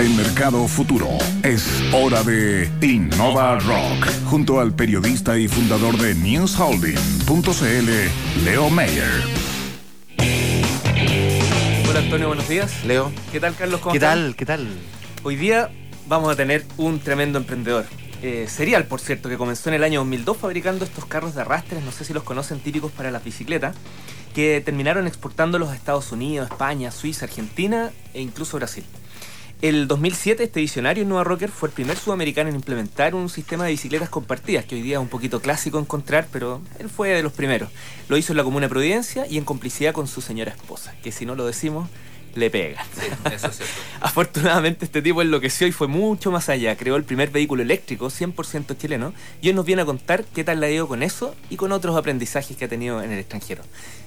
en Mercado Futuro. Es hora de Innova Rock, junto al periodista y fundador de NewsHolding.cl, Leo Mayer. Hola Antonio, buenos días. Leo. ¿Qué tal Carlos? ¿Cómo ¿Qué están? tal? ¿Qué tal? Hoy día vamos a tener un tremendo emprendedor. Eh, serial, por cierto, que comenzó en el año 2002 fabricando estos carros de arrastres, no sé si los conocen, típicos para las bicicletas, que terminaron exportándolos a Estados Unidos, España, Suiza, Argentina e incluso Brasil. El 2007 este visionario Nueva Rocker fue el primer sudamericano en implementar un sistema de bicicletas compartidas, que hoy día es un poquito clásico encontrar, pero él fue de los primeros. Lo hizo en la Comuna de Providencia y en complicidad con su señora esposa, que si no lo decimos, le pega. Eso es cierto. Afortunadamente este tipo enloqueció y fue mucho más allá. Creó el primer vehículo eléctrico 100% chileno y hoy nos viene a contar qué tal le ha ido con eso y con otros aprendizajes que ha tenido en el extranjero.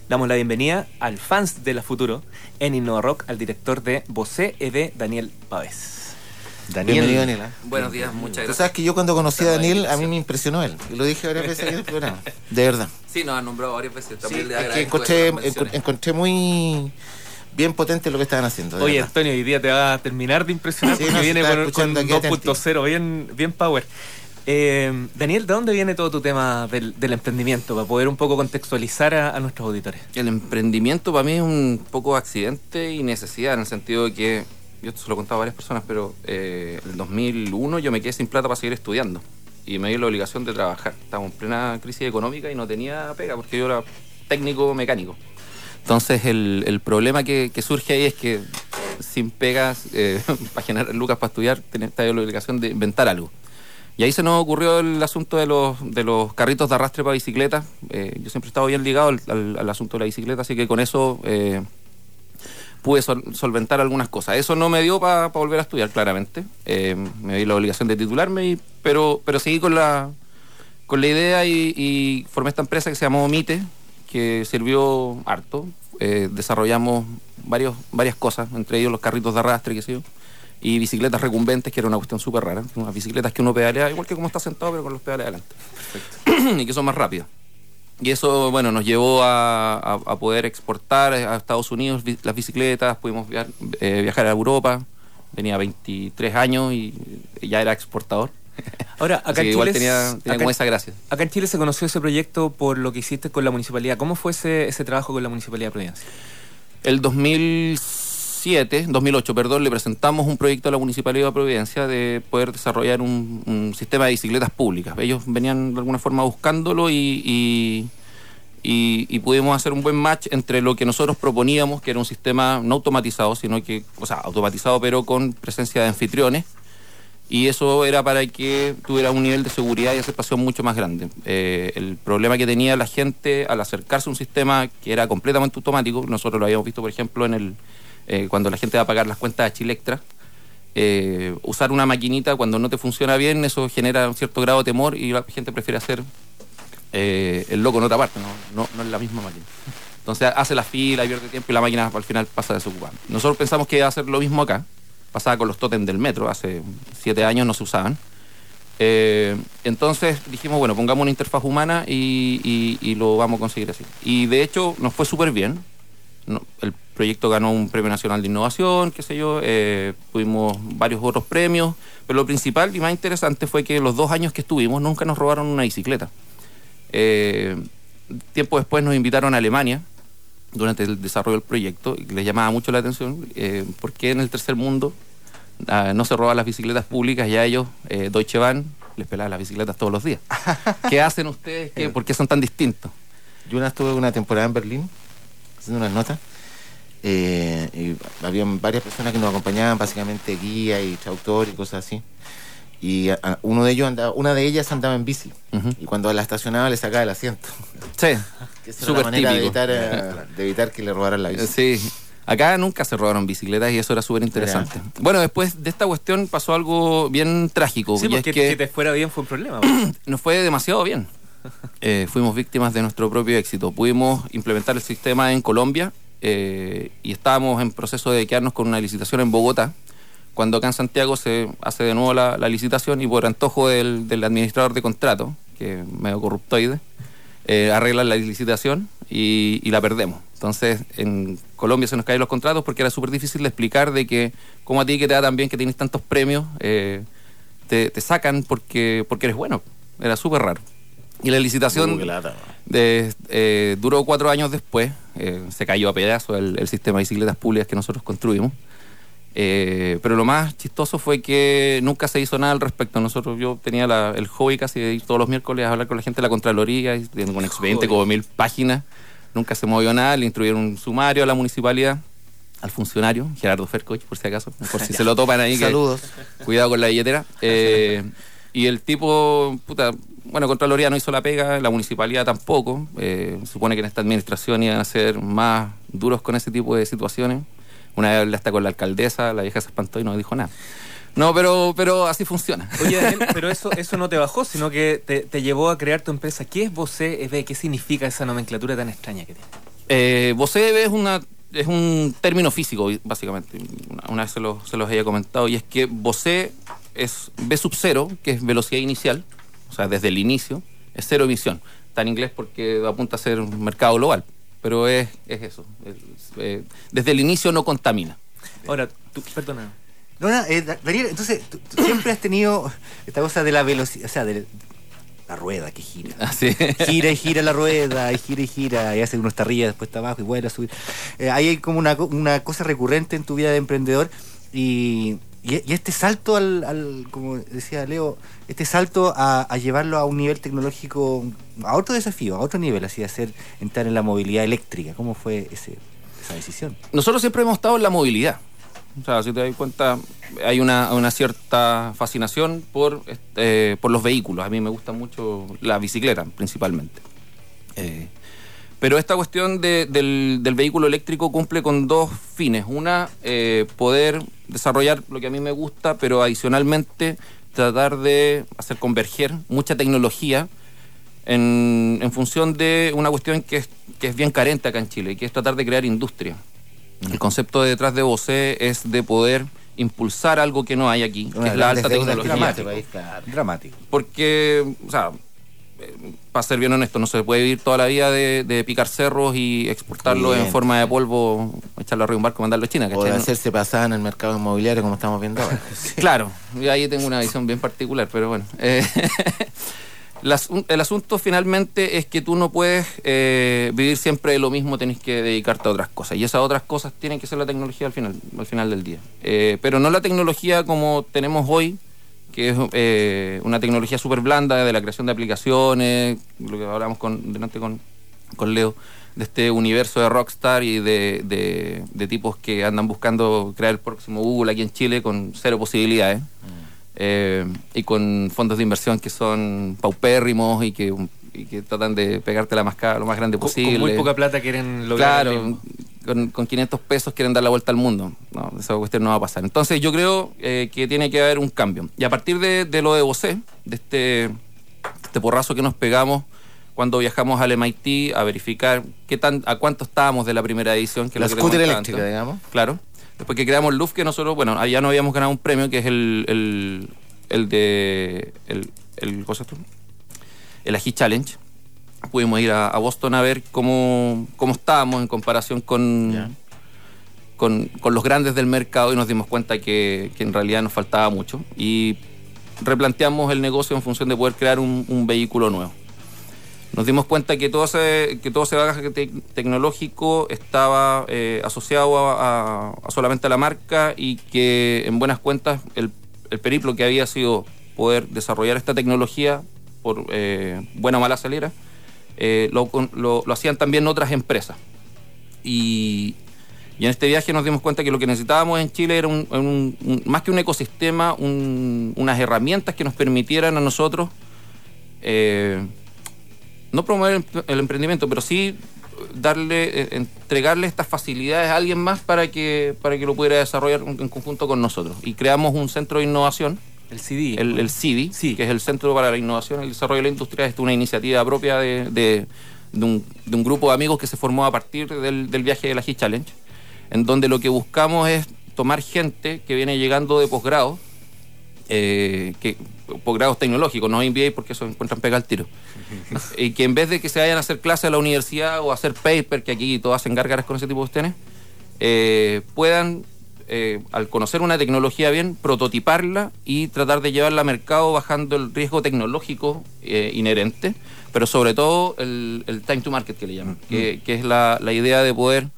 Damos la bienvenida al fans de la Futuro en Innova Rock, al director de Bosé ED, Daniel Pávez. Daniel. Bienvenido, Daniel. ¿eh? Buenos días, muchas Tú gracias. sabes que yo cuando conocí a Daniel, a mí me impresionó él. Y lo dije varias veces aquí en el programa. De verdad. Sí, nos han nombrado varias veces. Sí, También le es que encontré, encontré muy bien potente lo que estaban haciendo. Oye, verdad. Antonio, hoy día te va a terminar de impresionar Sí, porque no, viene con, con escuchando aquí 2.0, bien, bien power. Eh, Daniel, ¿de dónde viene todo tu tema del, del emprendimiento? Para poder un poco contextualizar a, a nuestros auditores. El emprendimiento para mí es un poco accidente y necesidad, en el sentido de que, yo esto se lo he contado a varias personas, pero eh, en el 2001 yo me quedé sin plata para seguir estudiando y me dio la obligación de trabajar. Estábamos en plena crisis económica y no tenía pega porque yo era técnico mecánico. Entonces el, el problema que, que surge ahí es que sin pegas, eh, para generar lucas para estudiar, tenés la obligación de inventar algo. Y ahí se nos ocurrió el asunto de los, de los carritos de arrastre para bicicleta. Eh, yo siempre he estado bien ligado al, al- asunto de la bicicleta, así que con eso eh, pude sol- solventar algunas cosas. Eso no me dio para volver a estudiar, claramente. Eh, me di la obligación de titularme, y- pero, pero seguí con la, con la idea y formé esta empresa que se llamó Mite, que sirvió harto. Eh, desarrollamos varios, varias cosas, entre ellos los carritos de arrastre, qué sé yo, y bicicletas recumbentes, que era una cuestión súper rara. Unas bicicletas que uno pedalea igual que como está sentado, pero con los pedales adelante. y que son más rápidas. Y eso, bueno, nos llevó a, a- a poder exportar a Estados Unidos las bicicletas, pudimos viajar, eh, viajar a Europa. Tenía 23 años y ya era exportador. Ahora, acá en igual Chile tenía, tenía acá- como esa gracia. Acá en Chile se conoció ese proyecto por lo que hiciste con la municipalidad. ¿Cómo fue ese, ese trabajo con la municipalidad de Providencia? El 2007, 2008, perdón, le presentamos un proyecto a la Municipalidad de Providencia de poder desarrollar un, un sistema de bicicletas públicas. Ellos venían de alguna forma buscándolo y, y, y- y pudimos hacer un buen match entre lo que nosotros proponíamos, que era un sistema no automatizado, sino que, o sea, automatizado pero con presencia de anfitriones. Y eso era para que tuviera un nivel de seguridad y aceptación mucho más grande. Eh, el problema que tenía la gente al acercarse a un sistema que era completamente automático, nosotros lo habíamos visto, por ejemplo, en el eh, cuando la gente va a pagar las cuentas de Chilectra, eh, usar una maquinita cuando no te funciona bien, eso genera un cierto grado de temor y la gente prefiere hacer el loco en otra parte, no, no, no en la misma máquina. Entonces hace la fila, pierde tiempo y la máquina al final pasa desocupada. Nosotros pensamos que iba a hacer lo mismo acá. Pasaba con los tótems del metro, hace siete años no se usaban. Eh, entonces dijimos, bueno, pongamos una interfaz humana y, lo vamos a conseguir así. Y de hecho nos fue súper bien. El proyecto ganó un premio nacional de innovación, qué sé yo, eh, tuvimos varios otros premios, pero lo principal y más interesante fue que los dos años que estuvimos nunca nos robaron una bicicleta. Eh, tiempo después nos invitaron a Alemania durante el desarrollo del proyecto y les llamaba mucho la atención eh, por qué en el tercer mundo ah, no se roban las bicicletas públicas y a ellos eh, Deutsche Bahn les pelaba las bicicletas todos los días. ¿Qué hacen ustedes? ¿Qué- ¿Por qué son tan distintos? Yo una estuve una temporada en Berlín haciendo unas notas. eh, y había varias personas que nos acompañaban, básicamente guía y traductor y cosas así. Y a- a- uno de ellos andaba, una de ellas andaba en bici. Y cuando la estacionaba le sacaba el asiento. Sí, Que esa era súper la manera de evitar, eh, de evitar que le robaran la bici. Sí. Acá nunca se robaron bicicletas y eso era súper interesante. Bueno, después de esta cuestión pasó algo bien trágico. Sí, y es porque que que te fuera bien fue un problema. po. nos fue demasiado bien. Eh, fuimos víctimas de nuestro propio éxito. Pudimos implementar el sistema en Colombia eh, y estábamos en proceso de quedarnos con una licitación en Bogotá. Cuando acá en Santiago se hace de nuevo la, la licitación y por antojo del, del administrador de contrato, que es medio corruptoide, eh, arreglan la licitación y, y la perdemos. Entonces, en Colombia se nos caen los contratos porque era súper difícil de explicar de que, como a ti que te da tan bien, que tienes tantos premios, eh, te, te sacan porque, porque eres bueno. Era súper raro. Y la licitación de- eh, duró cuatro años después, eh, se cayó a pedazos el, el sistema de bicicletas públicas que nosotros construimos. Eh, pero lo más chistoso fue que nunca se hizo nada al respecto. Nosotros, yo tenía la- el hobby casi de ir todos los miércoles a hablar con la gente de la Contraloría, y tengo un expediente como mil páginas. Nunca se movió nada, le instruyeron un sumario a la municipalidad, al funcionario, Gerardo Fercoch, por si acaso, por si se lo topan ahí. que- Saludos. Cuidado con la billetera. Eh, y el tipo, puta, bueno, Contraloría no hizo la pega, la municipalidad tampoco. Eh, supone que en esta administración iban a ser más duros con ese tipo de situaciones. Una vez hablé hasta con la alcaldesa, la vieja se espantó y no dijo nada. No, pero, pero así funciona. Oye, Daniel, pero eso, eso no te bajó, sino que te, te llevó a crear tu empresa. ¿Qué es Vocé EB? ¿Qué significa esa nomenclatura tan extraña que tiene? Eh, VOCEB es, una, es un término físico, básicamente. Una, una vez se, lo- se los había comentado, y es que VOCE es V sub cero, que es velocidad inicial, o sea, desde el inicio, es cero emisión. Está en inglés porque apunta a ser un mercado global, pero es, es eso. Es, eh, desde el inicio no contamina. Ahora, tú, perdona. No, no, eh, Da- Daniel, entonces tú, tú siempre has tenido esta cosa de la velocidad, o sea, de la rueda que gira. Así. Gira y gira la rueda, y gira y gira, y hace uno está arriba, después está abajo y vuelve a subir. Eh, ahí hay como una, co- una cosa recurrente en tu vida de emprendedor y, y, este salto al, como decía Leo, este salto a, llevarlo a un nivel tecnológico, a otro desafío, a otro nivel, así hacer entrar en la movilidad eléctrica. ¿Cómo fue ese, esa decisión? Nosotros siempre hemos estado en la movilidad. O sea, si te das cuenta, hay una, una cierta fascinación por, este, por los vehículos. A mí me gusta mucho la bicicleta, principalmente. Eh, pero esta cuestión de- del, del vehículo eléctrico cumple con dos fines. Una, eh, poder desarrollar lo que a mí me gusta, pero adicionalmente tratar de hacer converger mucha tecnología en, en función de una cuestión que es, que es bien carente acá en Chile, que es tratar de crear industria. El concepto de detrás de Bose es de poder impulsar algo que no hay aquí, que es la alta tecnología. dramático. Dramático. Porque, o sea, eh, para ser bien honesto, no se puede vivir toda la vida de, de picar cerros y exportarlo en forma de polvo, echarlo arriba un barco y mandarlo a China, O de hacerse pasada en el mercado inmobiliario como estamos viendo ahora. Claro, y ahí tengo una visión bien particular, pero bueno. Eh, el asun- el asunto finalmente es que tú no puedes eh, vivir siempre de lo mismo, tenés que dedicarte a otras cosas. Y esas otras cosas tienen que ser la tecnología al final, al final del día. Eh, pero no la tecnología como tenemos hoy, que es eh, una tecnología súper blanda de la creación de aplicaciones, lo que hablamos con, delante con, con Leo, de este universo de Rockstar y de, de- de tipos que andan buscando crear el próximo Google aquí en Chile con cero posibilidades. Eh, y con fondos de inversión que son paupérrimos y que, y que tratan de pegarte la mascada lo más grande Con, posible. con muy poca plata quieren lograr. Claro, con, con 500 pesos quieren dar la vuelta al mundo. No, esa cuestión no va a pasar. Entonces yo creo eh, que tiene que haber un cambio. Y a partir de, de lo de Bosé, de este, este porrazo que nos pegamos cuando viajamos al MIT a verificar qué tan, a cuánto estábamos de la primera edición. Que es La lo que scooter eléctrica, antes. digamos. Claro. Después que creamos Luf, que nosotros, bueno, allá no habíamos ganado un premio, que es el, el, el de. El, el, ¿cómo se llama esto? el Ají Challenge. Pudimos ir a, a Boston a ver cómo, cómo estábamos en comparación con, con, con los grandes del mercado y nos dimos cuenta que, que en realidad nos faltaba mucho. Y replanteamos el negocio en función de poder crear un, un vehículo nuevo. Nos dimos cuenta que todo ese, que todo ese bagaje te- tecnológico estaba eh, asociado a, solamente a la marca y que en buenas cuentas el, el periplo que había sido poder desarrollar esta tecnología por eh, buena o mala salera, eh, lo, lo- lo hacían también otras empresas. Y, y en este viaje nos dimos cuenta que lo que necesitábamos en Chile era un, más que un ecosistema, un- unas herramientas que nos permitieran a nosotros no promover el, emprendimiento, pero sí darle, eh, entregarle estas facilidades a alguien más para que, para que lo pudiera desarrollar en, conjunto con nosotros. Y creamos un centro de innovación, El CD. el, el CIDI, Sí. que es el Centro para la Innovación y el Desarrollo de la Industria. Es una iniciativa propia de, de- de un, de un grupo de amigos que se formó a partir del, del viaje de la G Challenge, en donde lo que buscamos es tomar gente que viene llegando de posgrado, eh, que posgrados tecnológicos, no MBA porque eso encuentran pega al tiro. y que en vez de que se vayan a hacer clases a la universidad o a hacer paper, que aquí todos hacen gárgaras con ese tipo de cuestiones, eh, puedan, eh, al conocer una tecnología bien, prototiparla y tratar de llevarla al mercado bajando el riesgo tecnológico inherente, pero sobre todo el, el time to market que le llaman, que, que es la, la idea de poder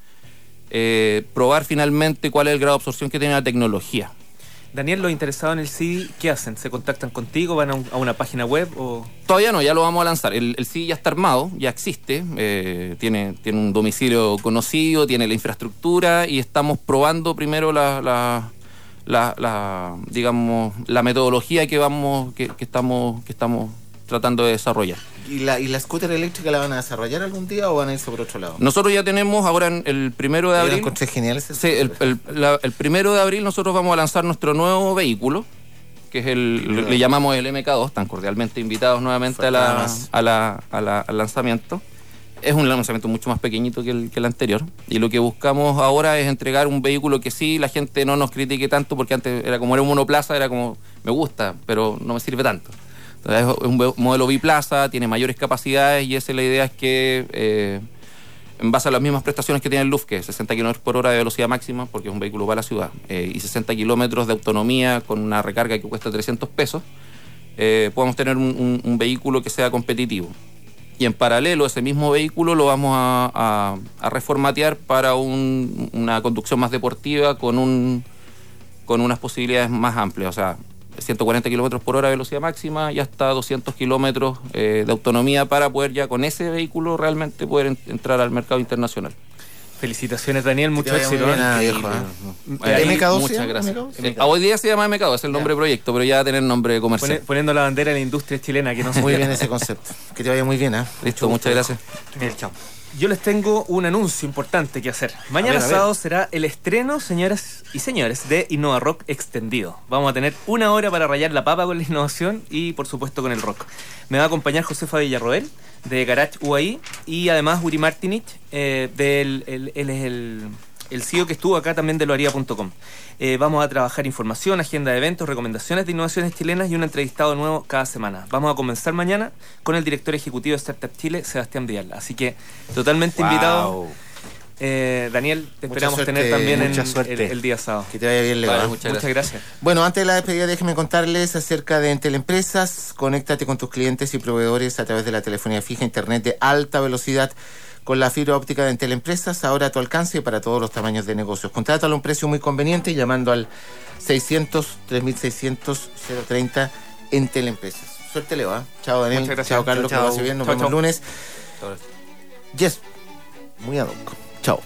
eh, probar finalmente cuál es el grado de absorción que tiene la tecnología. Daniel, los interesados en el CD, ¿qué hacen? ¿Se contactan contigo? ¿Van a, un- a una página web? o Todavía no, ya lo vamos a lanzar. El, el CD ya está armado, ya existe, eh, tiene, tiene un domicilio conocido, tiene la infraestructura y estamos probando primero la, la, digamos, la metodología que vamos, que estamos, que estamos tratando de desarrollar. ¿Y la, ¿Y la scooter eléctrica la van a desarrollar algún día o van a irse por otro lado? Nosotros ya tenemos ahora en el primero de abril. genial ese Sí, el, el- la- el primero de abril nosotros vamos a lanzar nuestro nuevo vehículo, que es el, le, le llamamos el MK2, tan cordialmente invitados nuevamente a la, a la- a la- al lanzamiento. Es un lanzamiento mucho más pequeñito que el, que el anterior. Y lo que buscamos ahora es entregar un vehículo que sí la gente no nos critique tanto, porque antes era como era un monoplaza, era como me gusta, pero no me sirve tanto. Es un modelo biplaza, tiene mayores capacidades y esa es la idea es que eh, en base a las mismas prestaciones que tiene el es 60 km por hora de velocidad máxima, porque es un vehículo para la ciudad, eh, y 60 kilómetros de autonomía con una recarga que cuesta 300 pesos, eh, podamos tener un, vehículo que sea competitivo. Y en paralelo, ese mismo vehículo lo vamos a reformatear para un- una conducción más deportiva con, un, con unas posibilidades más amplias. O sea, 140 kilómetros por hora de velocidad máxima y hasta 200 kilómetros eh, de autonomía para poder ya con ese vehículo realmente poder en- entrar al mercado internacional. Felicitaciones, Daniel, mucho éxito. bien, ¿eh? Eh, ¿El MK2 se Muchas gracias. MK2? Eh, hoy día se llama MK2, es el nombre de proyecto, pero ya va a tener nombre comercial. Pone- poniendo la bandera de la industria chilena, que no se Muy bien ese concepto. Que te vaya muy bien, ¿ah? Listo, muchas gracias. Daniel, chao. Yo les tengo un anuncio importante que hacer. Mañana A ver, a ver. sábado será el estreno, señoras y señores, de Innova Rock extendido. Vamos a tener una hora para rayar la papa con la innovación y, por supuesto, con el rock. Me va a acompañar Josefa Villarroel, de Garage UAI, y además Uri Martinich, eh, del, el- él es el, el CEO que estuvo acá también de loaría.com. Eh, vamos a trabajar información, agenda de eventos, recomendaciones de innovaciones chilenas y un entrevistado nuevo cada semana. Vamos a comenzar mañana con el director ejecutivo de Startup Chile, Sebastián Vidal. Así que totalmente invitado. Eh, Daniel, te Mucha esperamos suerte, tener también en mucha el, suerte. el día sábado. Que te vaya bien, Leo. Vale, muchas Muchas gracias. Bueno, antes de la despedida, déjenme contarles acerca de Entel Empresas. Conéctate con tus clientes y proveedores a través de la telefonía fija, internet de alta velocidad con la fibra óptica de Entel Empresas, ahora a tu alcance para todos los tamaños de negocios. Contrátalo a un precio muy conveniente llamando al 600 3600 030 Entel Empresas. Suerte, Leo. ¿ah? Chao, Daniel. Muchas gracias. Chao, Carlos. Chao, Que lo bien. Nos Chao, vemos el lunes. Yes. Muy ad hoc. Chao.